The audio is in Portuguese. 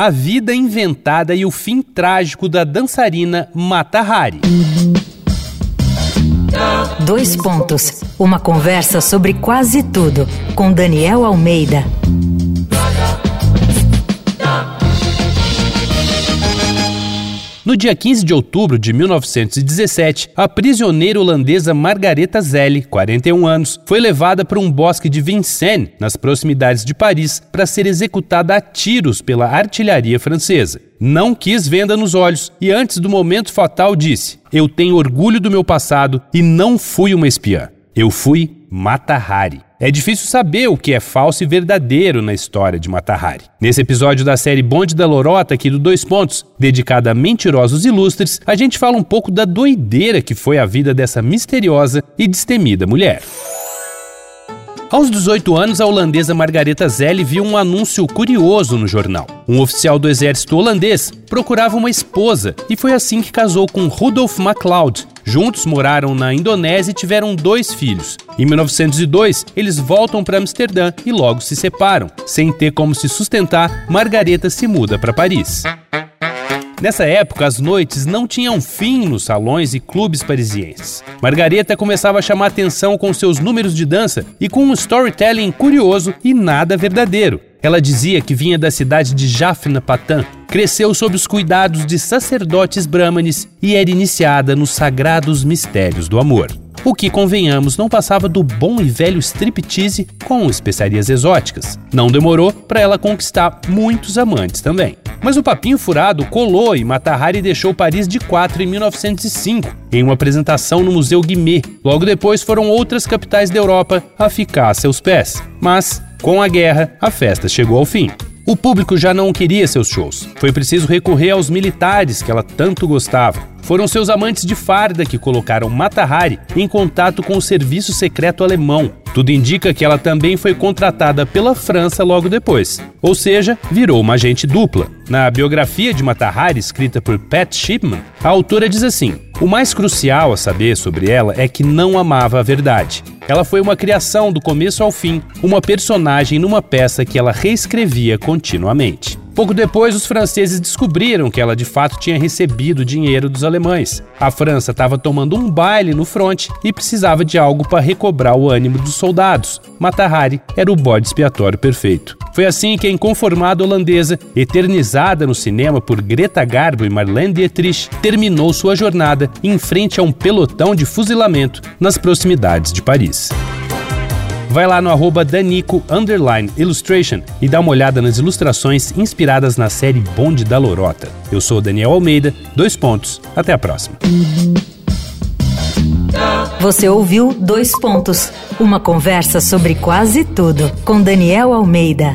a vida inventada e o fim trágico da dançarina Mata Hari. Dois pontos. Uma conversa sobre quase tudo com Daniel Almeida. No dia 15 de outubro de 1917, a prisioneira holandesa Margareta Zelle, 41 anos, foi levada para um bosque de Vincennes, nas proximidades de Paris, para ser executada a tiros pela artilharia francesa. Não quis venda nos olhos e, antes do momento fatal, disse: Eu tenho orgulho do meu passado e não fui uma espiã. Eu fui Mata Hari. É difícil saber o que é falso e verdadeiro na história de Mata Hari. Nesse episódio da série Bonde da Lorota, aqui do Dois Pontos, dedicada a mentirosos ilustres, a gente fala um pouco da doideira que foi a vida dessa misteriosa e destemida mulher. Aos 18 anos, a holandesa Margareta Zelle viu um anúncio curioso no jornal. Um oficial do exército holandês procurava uma esposa e foi assim que casou com Rudolf MacLeod, Juntos moraram na Indonésia e tiveram dois filhos. Em 1902, eles voltam para Amsterdã e logo se separam. Sem ter como se sustentar, Margareta se muda para Paris. Nessa época, as noites não tinham fim nos salões e clubes parisienses. Margareta começava a chamar atenção com seus números de dança e com um storytelling curioso e nada verdadeiro. Ela dizia que vinha da cidade de Jaffna Patan, cresceu sob os cuidados de sacerdotes brahmanes e era iniciada nos sagrados mistérios do amor. O que, convenhamos, não passava do bom e velho striptease com especiarias exóticas. Não demorou para ela conquistar muitos amantes também. Mas o papinho furado colou e Matahari deixou Paris de quatro em 1905, em uma apresentação no Museu Guimet. Logo depois foram outras capitais da Europa a ficar a seus pés. Mas com a guerra, a festa chegou ao fim. O público já não queria seus shows. Foi preciso recorrer aos militares que ela tanto gostava. Foram seus amantes de farda que colocaram Mata Hari em contato com o serviço secreto alemão. Tudo indica que ela também foi contratada pela França logo depois, ou seja, virou uma agente dupla. Na biografia de Mata Hari, escrita por Pat Shipman, a autora diz assim: O mais crucial a saber sobre ela é que não amava a verdade. Ela foi uma criação do começo ao fim, uma personagem numa peça que ela reescrevia continuamente. Pouco depois, os franceses descobriram que ela de fato tinha recebido dinheiro dos alemães. A França estava tomando um baile no fronte e precisava de algo para recobrar o ânimo dos soldados. Matahari era o bode expiatório perfeito. Foi assim que a inconformada holandesa, eternizada no cinema por Greta Garbo e Marlene Dietrich, terminou sua jornada em frente a um pelotão de fuzilamento nas proximidades de Paris vai lá no arroba Danico Illustration e dá uma olhada nas ilustrações inspiradas na série Bonde da Lorota. Eu sou Daniel Almeida, dois pontos, até a próxima. Você ouviu Dois Pontos, uma conversa sobre quase tudo com Daniel Almeida.